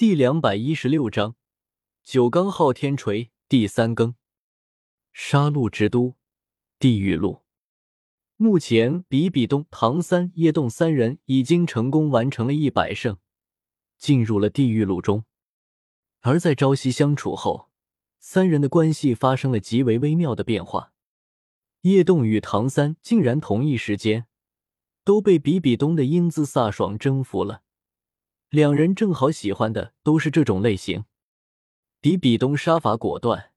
第两百一十六章九罡昊天锤第三更，杀戮之都，地狱路。目前，比比东、唐三、叶动三人已经成功完成了一百胜，进入了地狱路中。而在朝夕相处后，三人的关系发生了极为微妙的变化。叶动与唐三竟然同一时间都被比比东的英姿飒爽征服了。两人正好喜欢的都是这种类型。比比东杀伐果断，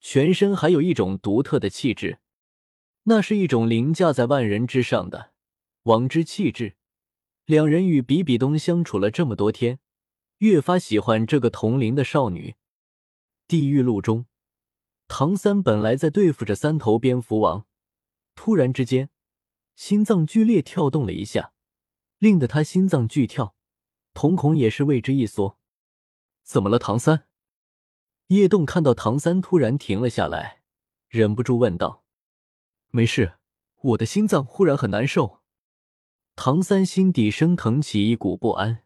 全身还有一种独特的气质，那是一种凌驾在万人之上的王之气质。两人与比比东相处了这么多天，越发喜欢这个同龄的少女。地狱路中，唐三本来在对付着三头蝙蝠王，突然之间，心脏剧烈跳动了一下，令得他心脏剧跳。瞳孔也是为之一缩，怎么了，唐三？叶动看到唐三突然停了下来，忍不住问道：“没事，我的心脏忽然很难受。”唐三心底升腾起一股不安。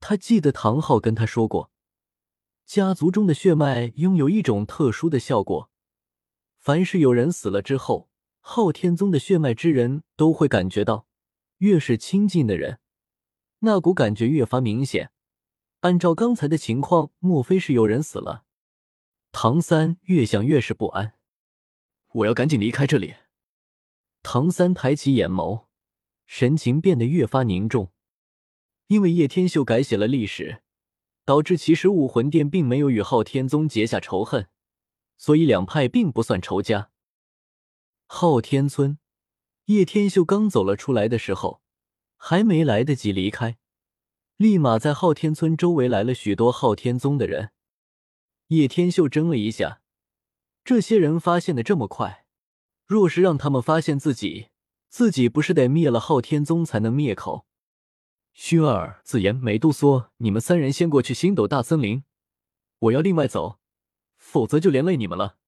他记得唐昊跟他说过，家族中的血脉拥有一种特殊的效果，凡是有人死了之后，昊天宗的血脉之人都会感觉到，越是亲近的人。那股感觉越发明显。按照刚才的情况，莫非是有人死了？唐三越想越是不安。我要赶紧离开这里。唐三抬起眼眸，神情变得越发凝重。因为叶天秀改写了历史，导致其实武魂殿并没有与昊天宗结下仇恨，所以两派并不算仇家。昊天村，叶天秀刚走了出来的时候。还没来得及离开，立马在昊天村周围来了许多昊天宗的人。叶天秀怔了一下，这些人发现的这么快，若是让他们发现自己，自己不是得灭了昊天宗才能灭口？薰儿、紫妍、美杜莎，你们三人先过去星斗大森林，我要另外走，否则就连累你们了。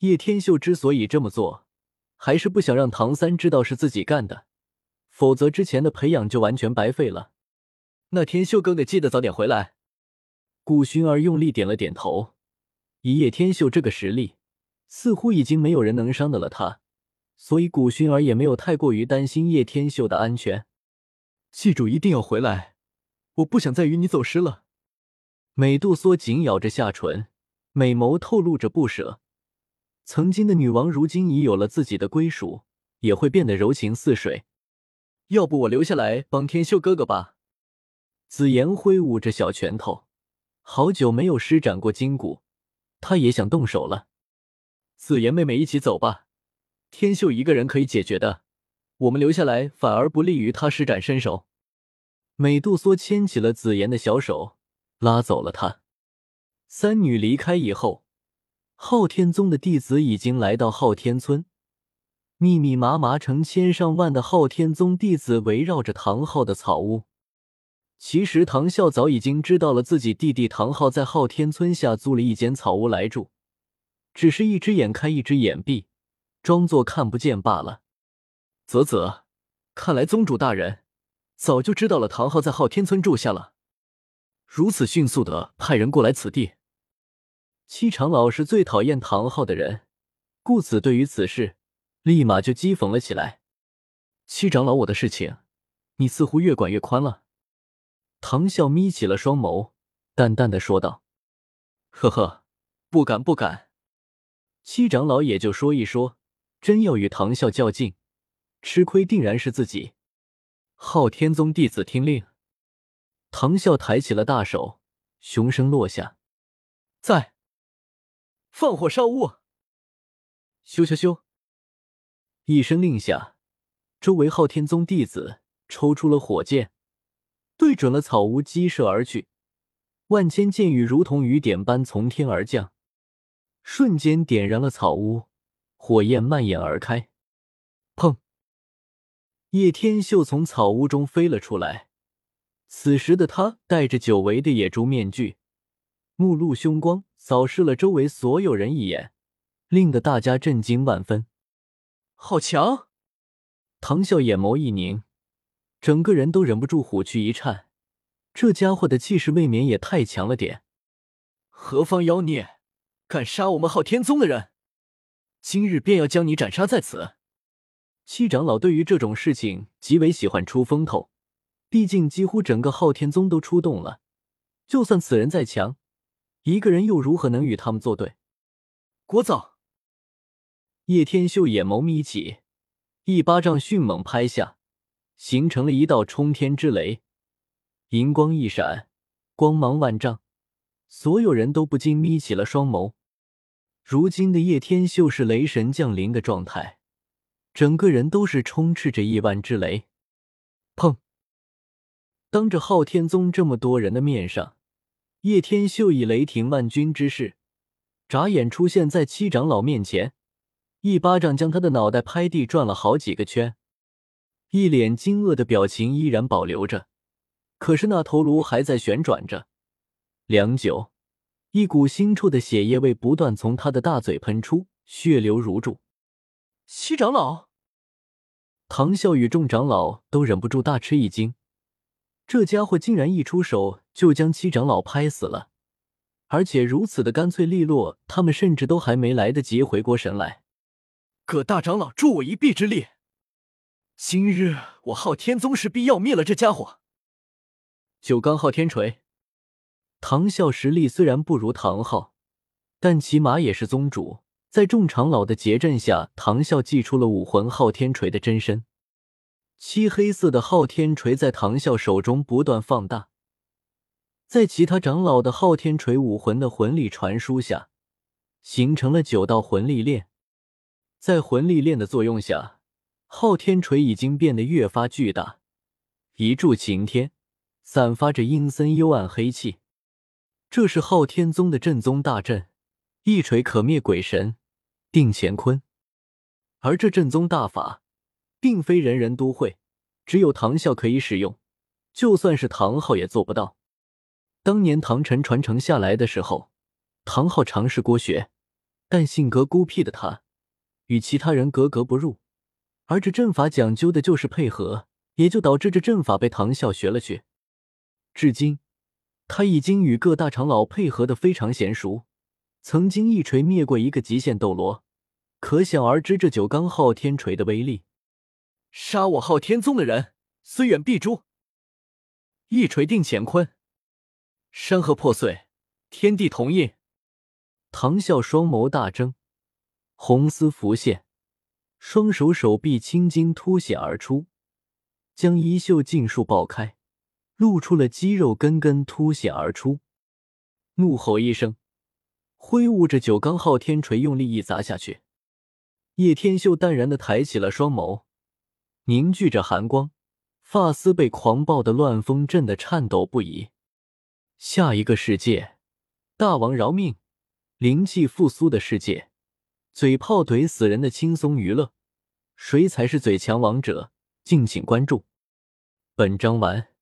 叶天秀之所以这么做，还是不想让唐三知道是自己干的。否则，之前的培养就完全白费了。那天秀哥哥记得早点回来。古薰儿用力点了点头。以叶天秀这个实力，似乎已经没有人能伤得了他，所以古薰儿也没有太过于担心叶天秀的安全。记住，一定要回来，我不想再与你走失了。美杜莎紧咬着下唇，美眸透露着不舍。曾经的女王，如今已有了自己的归属，也会变得柔情似水。要不我留下来帮天秀哥哥吧。紫妍挥舞着小拳头，好久没有施展过筋骨，她也想动手了。紫妍妹妹，一起走吧。天秀一个人可以解决的，我们留下来反而不利于他施展身手。美杜莎牵起了紫妍的小手，拉走了她。三女离开以后，昊天宗的弟子已经来到昊天村。密密麻麻成千上万的昊天宗弟子围绕着唐昊的草屋。其实唐啸早已经知道了自己弟弟唐昊在昊天村下租了一间草屋来住，只是一只眼开一只眼闭，装作看不见罢了。啧啧，看来宗主大人早就知道了唐昊在昊天村住下了，如此迅速的派人过来此地。七长老是最讨厌唐昊的人，故此对于此事。立马就讥讽了起来。七长老，我的事情，你似乎越管越宽了。唐啸眯起了双眸，淡淡的说道：“呵呵，不敢不敢。”七长老也就说一说，真要与唐啸较劲，吃亏定然是自己。昊天宗弟子听令。唐啸抬起了大手，雄声落下：“在，放火烧屋。”咻咻咻。一声令下，周围昊天宗弟子抽出了火箭，对准了草屋击射而去。万千箭雨如同雨点般从天而降，瞬间点燃了草屋，火焰蔓延而开。砰！叶天秀从草屋中飞了出来。此时的他戴着久违的野猪面具，目露凶光，扫视了周围所有人一眼，令得大家震惊万分。好强！唐啸眼眸一凝，整个人都忍不住虎躯一颤。这家伙的气势未免也太强了点。何方妖孽，敢杀我们昊天宗的人？今日便要将你斩杀在此！七长老对于这种事情极为喜欢出风头，毕竟几乎整个昊天宗都出动了，就算此人再强，一个人又如何能与他们作对？聒噪！叶天秀眼眸眯起，一巴掌迅猛拍下，形成了一道冲天之雷，银光一闪，光芒万丈，所有人都不禁眯起了双眸。如今的叶天秀是雷神降临的状态。整个人都是充斥着亿万之雷，砰！当着昊天宗这么多人的面上，叶天秀以雷霆万钧之势，眨眼出现在七长老面前，一巴掌将他的脑袋拍地转了好几个圈，一脸惊愕的表情依然保留着，可是那头颅还在旋转着。良久，一股腥臭的血液味不断从他的大嘴喷出，血流如注。七长老，唐啸与众长老都忍不住大吃一惊，这家伙竟然一出手就将七长老拍死了，而且如此的干脆利落，他们甚至都还没来得及回过神来。葛大长老助我一臂之力，今日我昊天宗势必要灭了这家伙。九罡昊天锤，唐啸实力虽然不如唐昊，但起码也是宗主。在众长老的结阵下，唐啸祭出了武魂昊天锤的真身。漆黑色的昊天锤在唐啸手中不断放大，在其他长老的昊天锤武魂的魂力传输下，形成了九道魂力链。在魂力链的作用下，昊天锤已经变得越发巨大，一柱擎天，散发着阴森幽暗黑气。这是昊天宗的镇宗大阵，一锤可灭鬼神。定乾坤，而这正宗大法，并非人人都会，只有唐啸可以使用。就算是唐昊也做不到。当年唐晨传承下来的时候，唐昊尝试过学，但性格孤僻的他，与其他人格格不入。而这阵法讲究的就是配合，也就导致这阵法被唐啸学了去。至今，他已经与各大长老配合的非常娴熟，曾经一锤灭过一个极限斗罗。可想而知，这九罡昊天锤的威力。杀我昊天宗的人，虽远必诛。一锤定乾坤，山河破碎，天地同印。唐啸双眸大睁，红丝浮现，双手手臂青筋凸显而出，将衣袖尽数爆开，露出了肌肉根根凸显而出。怒吼一声，挥舞着九罡昊天锤，用力一砸下去。叶天秀淡然的抬起了双眸，凝聚着寒光，发丝被狂暴的乱风震得颤抖不已。下一个世界，大王饶命！灵气复苏的世界，嘴炮怼死人的轻松娱乐，谁才是嘴强王者？敬请关注。本章完。